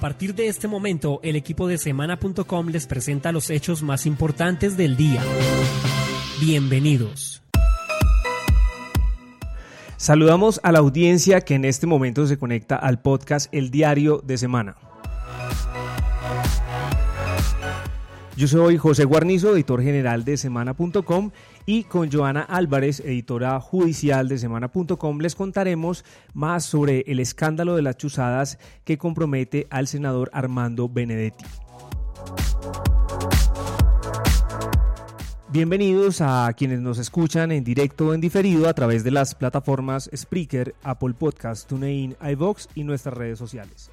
partir de este momento, el equipo de semana.com les presenta los hechos más importantes del día. Bienvenidos. Saludamos a la audiencia que en este momento se conecta al podcast El Diario de Semana. Yo soy José Guarnizo, editor general de semana.com y con Joana Álvarez, editora judicial de semana.com, les contaremos más sobre el escándalo de las chuzadas que compromete al senador Armando Benedetti. Bienvenidos a quienes nos escuchan en directo o en diferido a través de las plataformas Spreaker, Apple Podcast, TuneIn, iVox y nuestras redes sociales.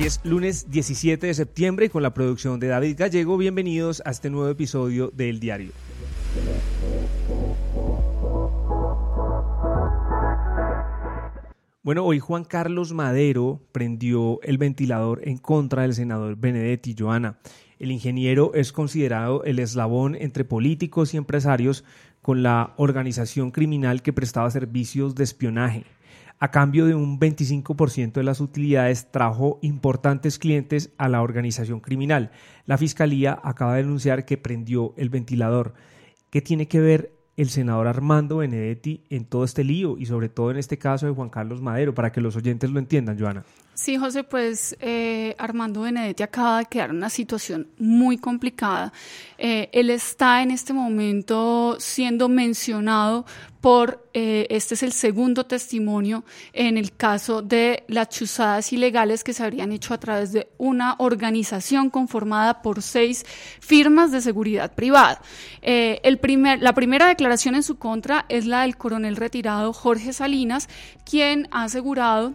Hoy es lunes 17 de septiembre y con la producción de David Gallego, bienvenidos a este nuevo episodio de El Diario. Bueno, hoy Juan Carlos Madero prendió el ventilador en contra del senador Benedetti Joana. El ingeniero es considerado el eslabón entre políticos y empresarios con la organización criminal que prestaba servicios de espionaje. A cambio de un 25% de las utilidades trajo importantes clientes a la organización criminal. La fiscalía acaba de denunciar que prendió el ventilador. ¿Qué tiene que ver el senador Armando Benedetti en todo este lío y sobre todo en este caso de Juan Carlos Madero, para que los oyentes lo entiendan, Joana. Sí, José, pues eh, Armando Benedetti acaba de quedar en una situación muy complicada. Eh, él está en este momento siendo mencionado por, eh, este es el segundo testimonio en el caso de las chuzadas ilegales que se habrían hecho a través de una organización conformada por seis firmas de seguridad privada. el primer, la primera declaración en su contra es la del coronel retirado Jorge Salinas, quien ha asegurado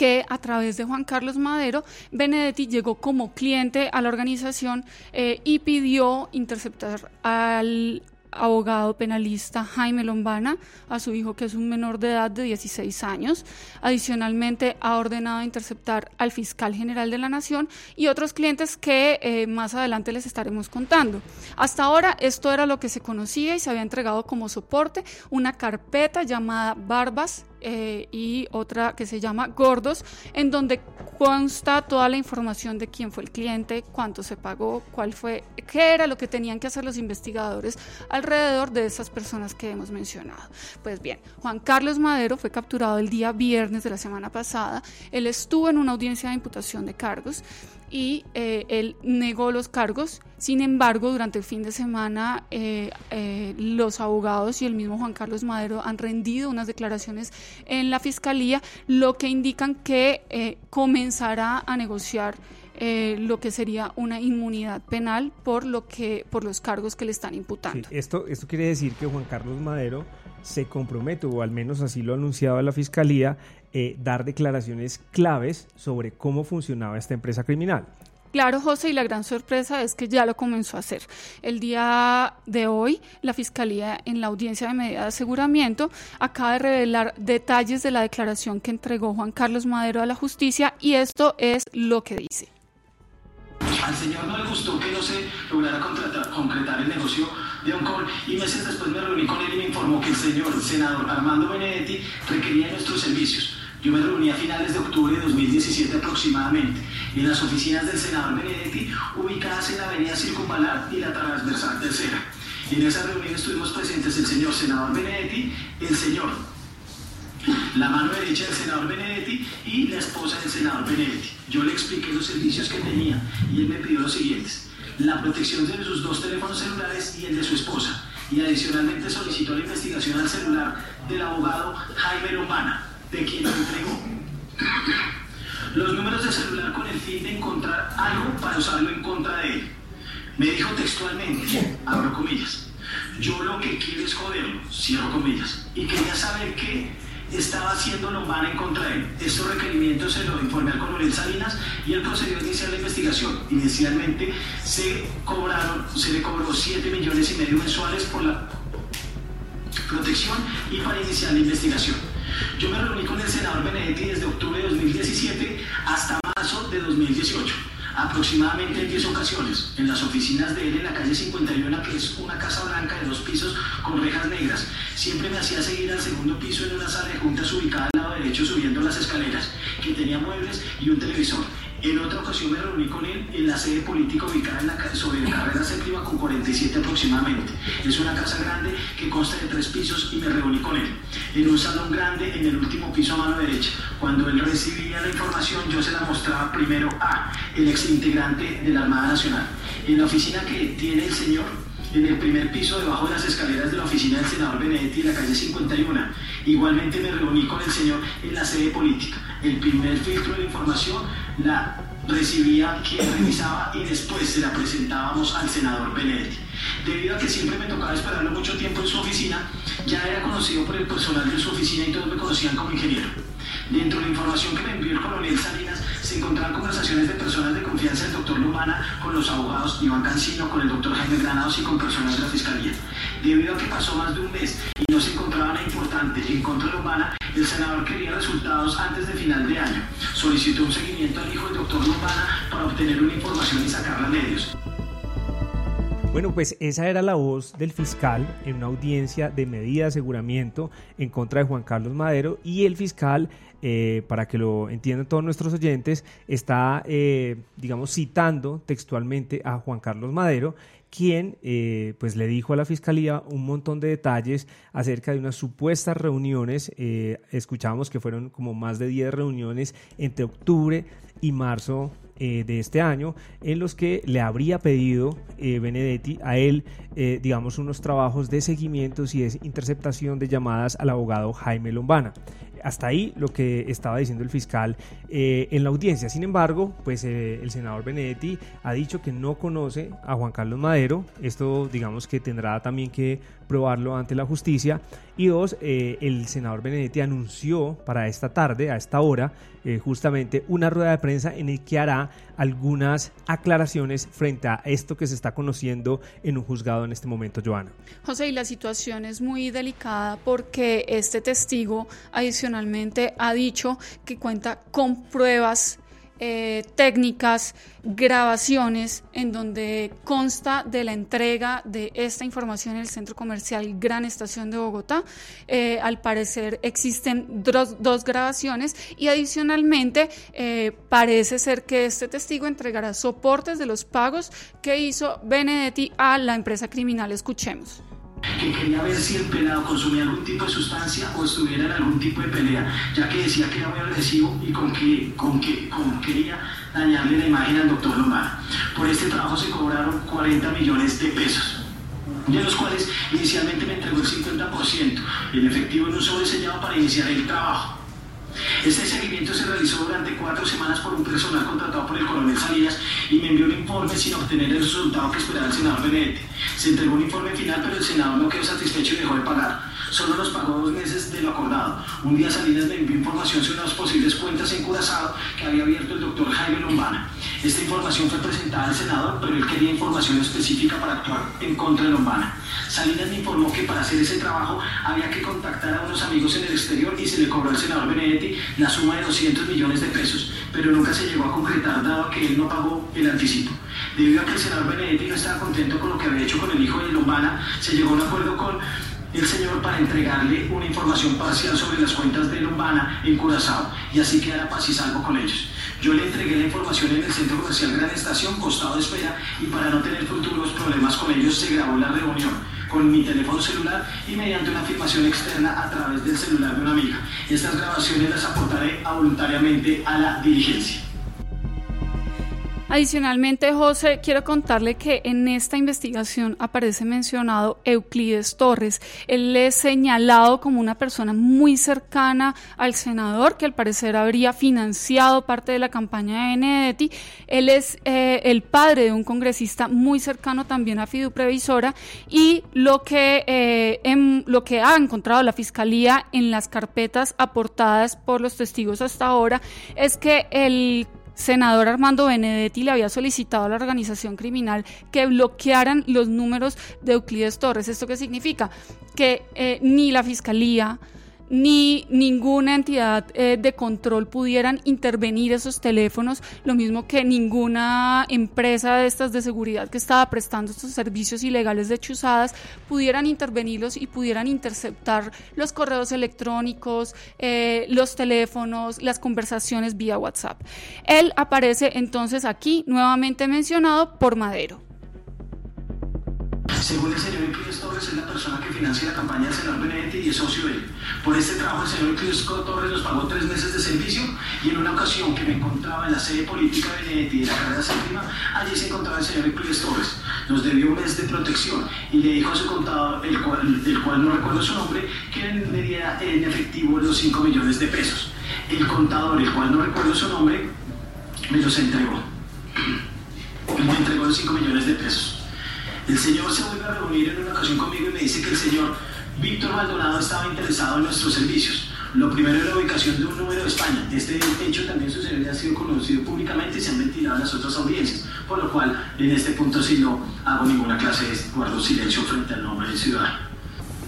que a través de Juan Carlos Madero, Benedetti llegó como cliente a la organización eh, y pidió interceptar al abogado penalista Jaime Lombana, a su hijo que es un menor de edad de 16 años. Adicionalmente ha ordenado interceptar al fiscal general de la Nación y otros clientes que eh, más adelante les estaremos contando. Hasta ahora esto era lo que se conocía y se había entregado como soporte una carpeta llamada Barbas eh, y otra que se llama Gordos, en donde consta toda la información de quién fue el cliente, cuánto se pagó, cuál fue, qué era lo que tenían que hacer los investigadores alrededor de esas personas que hemos mencionado. Pues bien, Juan Carlos Madero fue capturado el día viernes de la semana pasada. Él estuvo en una audiencia de imputación de cargos y eh, él negó los cargos. Sin embargo, durante el fin de semana, eh, eh, los abogados y el mismo Juan Carlos Madero han rendido unas declaraciones en la fiscalía, lo que indican que comenzará a negociar lo que sería una inmunidad penal por lo que por los cargos que le están imputando. esto, esto quiere decir que Juan Carlos Madero se compromete, o al menos así lo anunciaba la fiscalía, eh, dar declaraciones claves sobre cómo funcionaba esta empresa criminal. Claro, José, y la gran sorpresa es que ya lo comenzó a hacer. El día de hoy, la Fiscalía, en la audiencia de medida de aseguramiento, acaba de revelar detalles de la declaración que entregó Juan Carlos Madero a la justicia y esto es lo que dice. Al señor no le gustó que no se lograra concretar el negocio de Oncol y meses después me reuní con él y me informó que el señor senador Armando Benedetti requería nuestros servicios. Yo me reuní a finales de octubre de 2017 aproximadamente en las oficinas del senador Benedetti ubicadas en la avenida Circunvalar y la transversal tercera. En esa reunión estuvimos presentes el señor senador Benedetti, el señor la mano derecha del senador Benedetti y la esposa del senador Benedetti. Yo le expliqué los servicios que tenía y él me pidió los siguientes. La protección de sus dos teléfonos celulares y el de su esposa. Y adicionalmente solicitó la investigación al celular del abogado Jaime Lombana, de quien lo entregó los números de celular con el fin de encontrar algo para usarlo en contra de él. Me dijo textualmente, abro comillas, yo lo que quiero es joderlo, cierro comillas, y quería saber qué estaba haciendo Lombana en contra de él. Estos requerimientos se los informé al coronel Salinas y él procedió a iniciar la investigación. Inicialmente se cobraron, se le cobró 7 millones y medio mensuales por la protección y para iniciar la investigación. Yo me reuní con el senador Benedetti desde octubre de 2017 hasta marzo de 2018 aproximadamente en 10 ocasiones en las oficinas de él en la calle 51, que es una casa blanca de dos pisos con rejas negras. Siempre me hacía seguir al segundo piso en una sala de juntas ubicada al lado derecho subiendo las escaleras, que tenía muebles y un televisor. En otra ocasión me reuní con él en la sede política ubicada en la, sobre la carrera séptima con 47 aproximadamente. Es una casa grande que consta de tres pisos y me reuní con él. En un salón grande en el último piso a mano derecha. Cuando él recibía la información yo se la mostraba primero a el ex integrante de la Armada Nacional. En la oficina que tiene el señor en el primer piso debajo de las escaleras de la oficina del senador Benedetti en la calle 51. Igualmente me reuní con el señor en la sede política. El primer filtro de información la recibía quien revisaba y después se la presentábamos al senador Benedetti. Debido a que siempre me tocaba esperarlo mucho tiempo en su oficina, ya era conocido por el personal de su oficina y todos me conocían como ingeniero. Dentro de la información que me envió el coronel Salinas se encontraban conversaciones de personas de confianza del doctor Lumana con los abogados Iván Cancino, con el doctor Jaime Granados y con personas de la Fiscalía. Debido a que pasó más de un mes y no se encontraba nada importante en contra de Lumana, el senador quería resultados antes de final de año. Solicitó un seguimiento al hijo del doctor Lumana para obtener una información y sacarla a medios. Bueno, pues esa era la voz del fiscal en una audiencia de medida de aseguramiento en contra de Juan Carlos Madero y el fiscal, eh, para que lo entiendan todos nuestros oyentes, está, eh, digamos, citando textualmente a Juan Carlos Madero quien eh, pues le dijo a la fiscalía un montón de detalles acerca de unas supuestas reuniones. escuchamos que fueron como más de 10 reuniones entre octubre y marzo eh, de este año en los que le habría pedido eh, Benedetti a él, eh, digamos, unos trabajos de seguimiento y de interceptación de llamadas al abogado Jaime Lombana. Hasta ahí lo que estaba diciendo el fiscal en la audiencia. Sin embargo, pues el senador Benedetti ha dicho que no conoce a Juan Carlos Madero. Esto digamos que tendrá también que probarlo ante la justicia. Y dos, eh, el senador Benedetti anunció para esta tarde, a esta hora, justamente una rueda de prensa en el que hará algunas aclaraciones frente a esto que se está conociendo en un juzgado en este momento, Joana. José, y la situación es muy delicada porque este testigo adicionalmente ha dicho que cuenta con pruebas eh, técnicas, grabaciones en donde consta de la entrega de esta información en el centro comercial Gran Estación de Bogotá. Eh, al parecer existen dos, grabaciones y adicionalmente eh, parece ser que este testigo entregará soportes de los pagos que hizo Benedetti a la empresa criminal. Escuchemos que quería ver si el pelado consumía algún tipo de sustancia o estuviera en algún tipo de pelea, ya que decía que era muy agresivo y con que, con que con quería dañarle la imagen al doctor Lombardo. Por este trabajo se cobraron 40 millones de pesos, de los cuales inicialmente me entregó el 50%, en efectivo en un sobre sellado para iniciar el trabajo. Este seguimiento se realizó durante cuatro semanas por un personal contratado por el coronel Salinas y me envió un informe sin obtener el resultado que esperaba el senador Benedetti. Se entregó un informe final, pero el senador no quedó satisfecho y dejó de pagar. Solo nos pagó dos meses de lo acordado. Un día Salinas me envió información sobre las posibles cuentas en Curazao que había abierto el doctor Jaime Lombana. Esta información fue presentada al senador, pero él quería información específica para actuar en contra de Lombana. Salinas me informó que para hacer ese trabajo había que contactar a unos amigos en el exterior y se le cobró al senador Benedetti la suma de 200 millones de pesos, pero nunca se llegó a concretar dado que él no pagó el anticipo. Debido a que el senador Benedetti no estaba contento con lo que había hecho con el hijo de Lombana, se llegó a un acuerdo con el señor para entregarle una información parcial sobre las cuentas de Lombana en Curazao y así quedara paz y salvo con ellos. Yo le entregué la información en el centro comercial Gran Estación, costado de espera, y para no tener futuros problemas con ellos se grabó la reunión con mi teléfono celular y mediante una filmación externa a través del celular de una amiga. Estas grabaciones las aportaré voluntariamente a la diligencia. Adicionalmente, José, quiero contarle que en esta investigación aparece mencionado Euclides Torres. Él es señalado como una persona muy cercana al senador, que al parecer habría financiado parte de la campaña de Benedetti. Él es eh, el padre de un congresista muy cercano también a Fidu Previsora y lo que, eh, en, lo que ha encontrado la Fiscalía en las carpetas aportadas por los testigos hasta ahora es que el senador Armando Benedetti le había solicitado a la organización criminal que bloquearan los números de Euclides Torres. ¿Esto qué significa? Que eh, ni la fiscalía ni ninguna entidad eh, de control pudieran intervenir esos teléfonos, lo mismo que ninguna empresa de estas de seguridad que estaba prestando estos servicios ilegales de chuzadas pudieran intervenirlos y pudieran interceptar los correos electrónicos, eh, los teléfonos, las conversaciones vía WhatsApp. Él aparece entonces aquí nuevamente mencionado por Madero. Según el señor Euclides Torres, es la persona que financia la campaña del senador Benedetti y es socio de él. Por este trabajo, el señor Euclides Torres nos pagó tres meses de servicio y en una ocasión que me encontraba en la sede política de Benedetti de la carrera séptima, allí se encontraba el señor Euclides Torres. Nos debió un mes de protección y le dijo a su contador, el cual no recuerdo su nombre, que me diera en efectivo los 5 millones de pesos. El contador, el cual no recuerdo su nombre, me los entregó. Me entregó los 5 millones de pesos. El señor se vuelve a reunir en una ocasión conmigo y me dice que el señor Víctor Maldonado estaba interesado en nuestros servicios. Lo primero es la ubicación de un número de España. Este hecho también sucedió y ha sido conocido públicamente y se han ventilado en las otras audiencias, por lo cual en este punto sí no hago ninguna clase de guardo silencio frente al nombre del ciudadano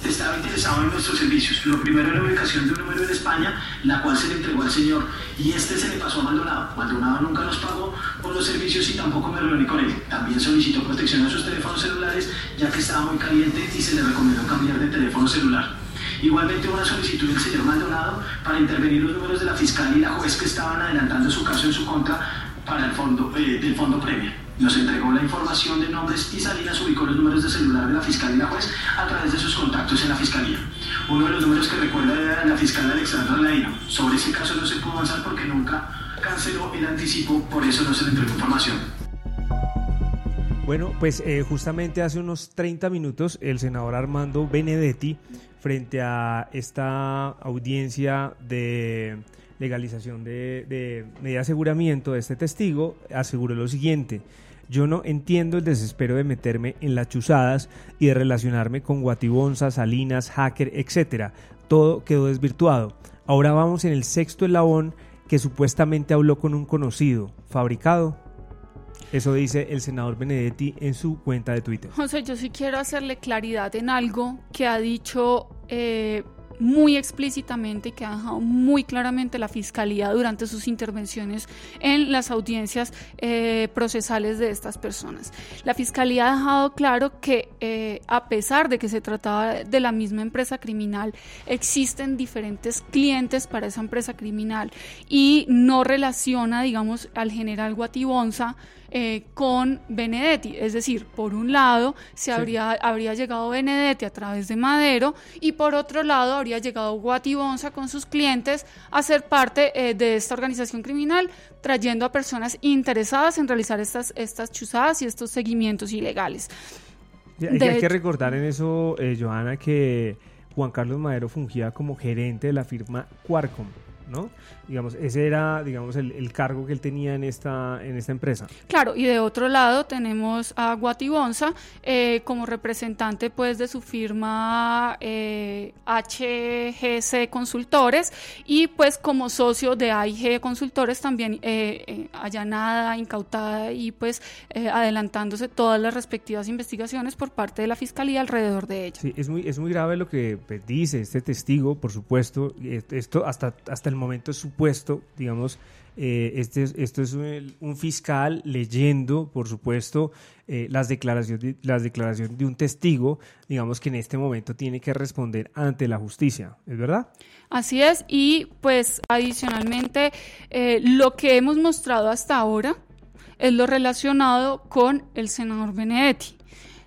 estaba interesado en nuestros servicios. Lo primero era la ubicación de un número en España, la cual se le entregó al señor, y este se le pasó a Maldonado. Maldonado nunca nos pagó por los servicios y tampoco me reuní con él. También solicitó protección a sus teléfonos celulares, ya que estaba muy caliente y se le recomendó cambiar de teléfono celular. Igualmente una solicitud del señor Maldonado para intervenir los números de la fiscal y la juez que estaban adelantando su caso en su contra para el fondo, eh, del fondo premio. Nos entregó la información de nombres y Salinas ubicó los números de celular de la fiscal y la juez a través de sus contactos en la fiscalía. Uno de los números que recuerda era la fiscal Alexandra Laino. Sobre ese caso no se pudo avanzar porque nunca canceló el anticipo, por eso no se le entregó información. Bueno, pues eh, justamente hace unos 30 minutos el senador Armando Benedetti, frente a esta audiencia de legalización de, de aseguramiento de este testigo, aseguró lo siguiente. Yo no entiendo el desespero de meterme en las chuzadas y de relacionarme con Guatibonza, Salinas, Hacker, etc. Todo quedó desvirtuado. Ahora vamos en el sexto eslabón que supuestamente habló con un conocido, fabricado. Eso dice el senador Benedetti en su cuenta de Twitter. José, yo sí quiero hacerle claridad en algo que ha dicho eh, muy explícitamente y que ha dejado muy claramente la Fiscalía durante sus intervenciones en las audiencias eh, procesales de estas personas. La Fiscalía ha dejado claro que eh, a pesar de que se trataba de la misma empresa criminal, existen diferentes clientes para esa empresa criminal y no relaciona, digamos, al general Guatibonza eh, con Benedetti. Es decir, por un lado se habría, habría llegado Benedetti a través de Madero y por otro lado habría llegado Guatibonza con sus clientes a ser parte eh, de esta organización criminal, trayendo a personas interesadas en realizar estas, estas chuzadas y estos seguimientos ilegales. hay, que recordar en eso, eh, Johanna, que Juan Carlos Madero fungía como gerente de la firma Quarcom. ¿No? Digamos, ese era, digamos, el, cargo que él tenía en esta, en esta empresa. Claro, y de otro lado tenemos a Guatibonza eh, como representante, pues, de su firma eh, HGC Consultores y, pues, como socio de AIG Consultores también eh, eh, allanada, incautada y, pues, adelantándose todas las respectivas investigaciones por parte de la Fiscalía alrededor de ella. Sí, es muy, es muy grave lo que pues, dice este testigo, por supuesto, esto hasta, hasta el momento supuesto, digamos, eh, este, esto es un, fiscal leyendo, por supuesto, eh, las, declaraciones, las declaraciones de un testigo, digamos que en este momento tiene que responder ante la justicia, ¿es verdad? Así es, y pues adicionalmente eh, lo que hemos mostrado hasta ahora es lo relacionado con el senador Benedetti.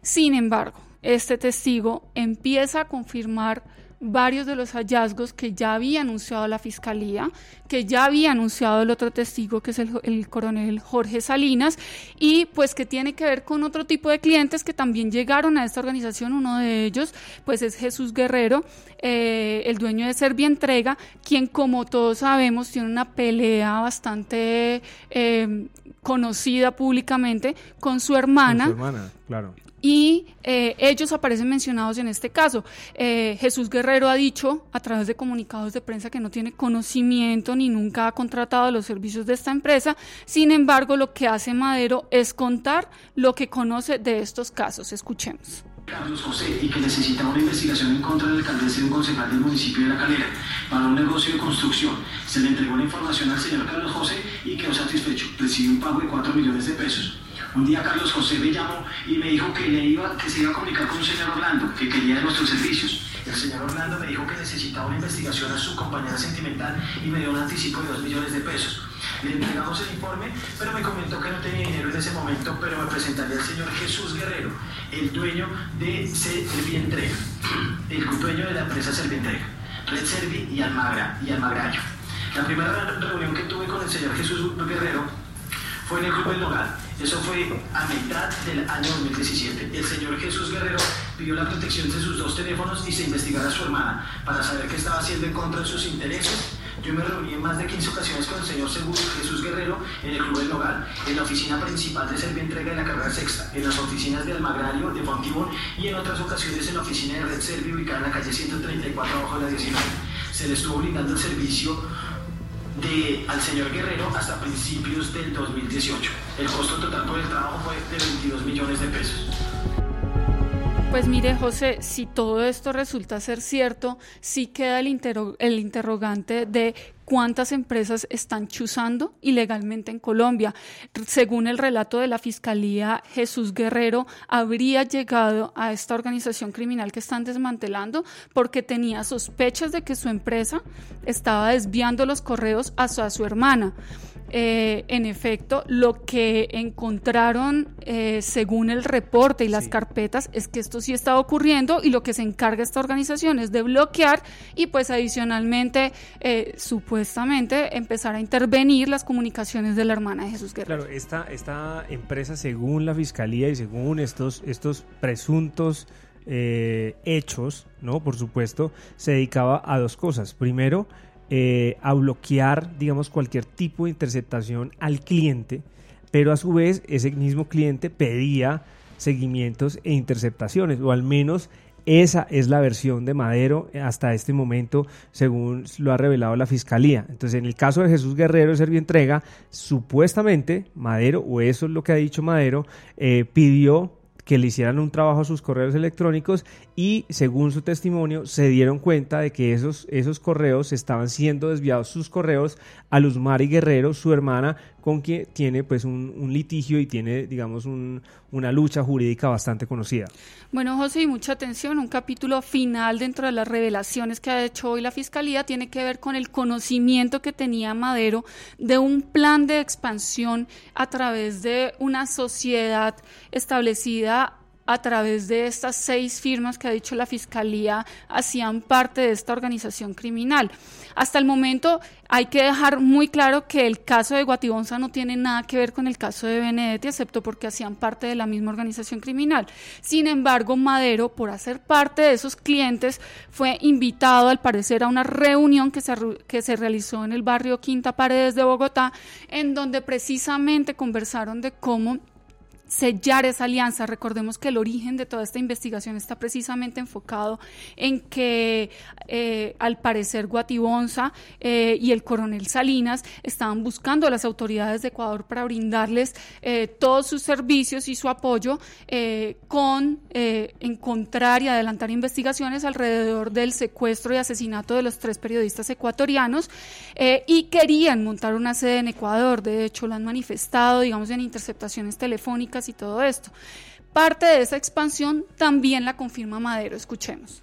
Sin embargo, este testigo empieza a confirmar varios de los hallazgos que ya había anunciado la Fiscalía, que ya había anunciado el otro testigo, que es el, coronel Jorge Salinas, y pues que tiene que ver con otro tipo de clientes que también llegaron a esta organización. Uno de ellos, pues es Jesús Guerrero, eh, el dueño de Serbia Entrega, quien como todos sabemos tiene una pelea bastante... Eh, conocida públicamente con su hermana. Su hermana, claro y eh, ellos aparecen mencionados en este caso. Eh, Jesús Guerrero ha dicho a través de comunicados de prensa que no tiene conocimiento ni nunca ha contratado los servicios de esta empresa. Sin embargo, lo que hace Madero es contar lo que conoce de estos casos. Escuchemos. Carlos José y que necesitaba una investigación en contra del alcaldesa y un concejal del municipio de La Calera para un negocio de construcción. Se le entregó la información al señor Carlos José y quedó satisfecho. Recibió un pago de 4 millones de pesos. Un día Carlos José me llamó y me dijo que, le iba, que se iba a comunicar con un señor Orlando, que quería de nuestros servicios. El señor Orlando me dijo que necesitaba una investigación a su compañera sentimental y me dio un anticipo de 2 millones de pesos. Le entregamos el informe, pero me comentó que no tenía dinero en ese momento, pero me presentaría al señor Jesús Guerrero, el dueño de Servientrega, el dueño de la empresa Servientrega, Red Servi y Almagra y Almagrayo. La primera reunión que tuve con el señor Jesús Guerrero fue en el Club del Nogal. Eso fue a mitad del año 2017. El señor Jesús Guerrero pidió la protección de sus dos teléfonos y se investigara a su hermana para saber qué estaba haciendo en contra de sus intereses. Yo me reuní en más de 15 ocasiones con el señor Jesús Guerrero en el Club del Nogal, en la oficina principal de Servientrega de la carrera sexta, en las oficinas de Almagrario, de Fontibón y en otras ocasiones en la oficina de Red Servi ubicada en la calle 134 abajo de la 19. Se le estuvo brindando el servicio de, al señor Guerrero hasta principios del 2018. El costo total por el trabajo fue de 22 millones de pesos. Pues mire, José, si todo esto resulta ser cierto, sí queda el, el interrogante de cuántas empresas están chuzando ilegalmente en Colombia. Según el relato de la Fiscalía, Jesús Guerrero habría llegado a esta organización criminal que están desmantelando porque tenía sospechas de que su empresa estaba desviando los correos a su hermana. Eh, en efecto, lo que encontraron eh, según el reporte y las carpetas es que esto sí está ocurriendo y lo que se encarga esta organización es de bloquear y pues adicionalmente eh, supuestamente empezar a intervenir las comunicaciones de la hermana de Jesús Guerrero. Claro, esta, esta empresa según la fiscalía y según estos, estos presuntos hechos, ¿no? Por supuesto, se dedicaba a dos cosas. Primero, eh, a bloquear, digamos, cualquier tipo de interceptación al cliente, pero a su vez ese mismo cliente pedía seguimientos e interceptaciones, o al menos esa es la versión de Madero hasta este momento, según lo ha revelado la Fiscalía. Entonces, en el caso de Jesús Guerrero de Entrega, supuestamente Madero, o eso es lo que ha dicho Madero, eh, pidió que le hicieran un trabajo a sus correos electrónicos y según su testimonio se dieron cuenta de que esos, esos correos estaban siendo desviados sus correos a Luzmari Guerrero, su hermana, con quien tiene pues un, litigio y tiene digamos una lucha jurídica bastante conocida. Bueno José, y mucha atención, un capítulo final dentro de las revelaciones que ha hecho hoy la Fiscalía tiene que ver con el conocimiento que tenía Madero de un plan de expansión a través de una sociedad establecida a través de estas seis firmas que ha dicho la Fiscalía hacían parte de esta organización criminal. Hasta el momento hay que dejar muy claro que el caso de Guatibonza no tiene nada que ver con el caso de Benedetti, excepto porque hacían parte de la misma organización criminal. Sin embargo, Madero, por hacer parte de esos clientes, fue invitado al parecer a una reunión que se, que se realizó en el barrio Quinta Paredes de Bogotá, en donde precisamente conversaron de cómo sellar esa alianza. Recordemos que el origen de toda esta investigación está precisamente enfocado en que eh, al parecer Guatibonza eh, y el coronel Salinas estaban buscando a las autoridades de Ecuador para brindarles eh, todos sus servicios y su apoyo con encontrar y adelantar investigaciones alrededor del secuestro y asesinato de los tres periodistas ecuatorianos y querían montar una sede en Ecuador. De hecho, lo han manifestado, digamos, en interceptaciones telefónicas y todo esto. Parte de esa expansión también la confirma Madero. Escuchemos.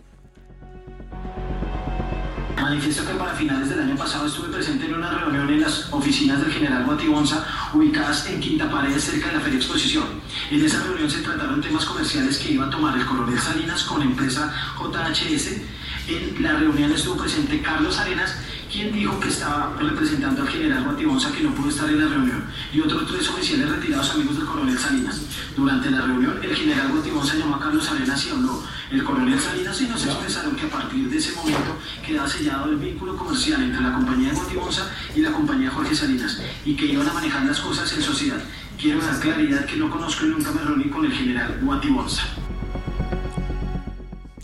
Manifiesto que para finales del año pasado estuve presente en una reunión en las oficinas del general Guatibonza, ubicadas en Quinta Pared, cerca de la Feria Exposición. En esa reunión se trataron temas comerciales que iba a tomar el coronel Salinas con la empresa JHS. En la reunión estuvo presente Carlos Arenas quien dijo que estaba representando al general Guatibonza que no pudo estar en la reunión, y otros tres oficiales retirados amigos del coronel Salinas. Durante la reunión, el general Guatibonza llamó a Carlos Arenas y habló el coronel Salinas y nos expresaron que a partir de ese momento quedaba sellado el vínculo comercial entre la compañía de Guatibonza y la compañía Jorge Salinas, y que iban a manejar las cosas en sociedad. Quiero dar claridad que no conozco y nunca me reuní con el general Guatibonza.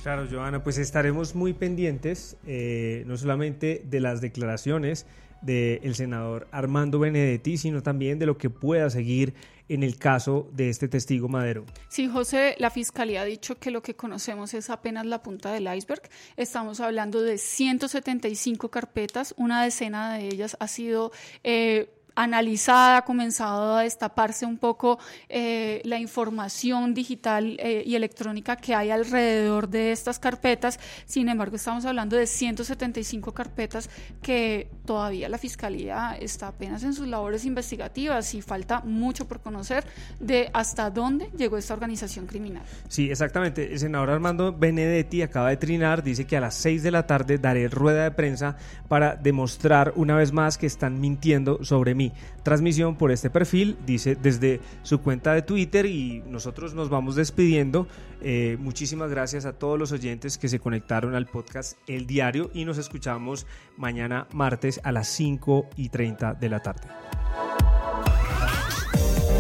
Claro, Joana, pues estaremos muy pendientes, eh, no solamente de las declaraciones del senador Armando Benedetti, sino también de lo que pueda seguir en el caso de este testigo Madero. Sí, José, la Fiscalía ha dicho que lo que conocemos es apenas la punta del iceberg. Estamos hablando de 175 carpetas, una decena de ellas ha sido... Eh, analizada, ha comenzado a destaparse un poco eh, la información digital eh, y electrónica que hay alrededor de estas carpetas. Sin embargo, estamos hablando de 175 carpetas que todavía la Fiscalía está apenas en sus labores investigativas y falta mucho por conocer de hasta dónde llegó esta organización criminal. Sí, exactamente. El senador Armando Benedetti acaba de trinar, dice que a las 6 de la tarde daré rueda de prensa para demostrar una vez más que están mintiendo sobre mí transmisión por este perfil, dice desde su cuenta de Twitter y nosotros nos vamos despidiendo. Eh, muchísimas gracias a todos los oyentes que se conectaron al podcast El Diario y nos escuchamos mañana martes a las 5 y 30 de la tarde.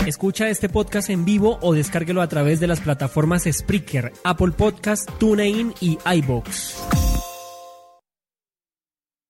Escucha este podcast en vivo o descárguelo a través de las plataformas Spreaker, Apple Podcast, TuneIn y iBox.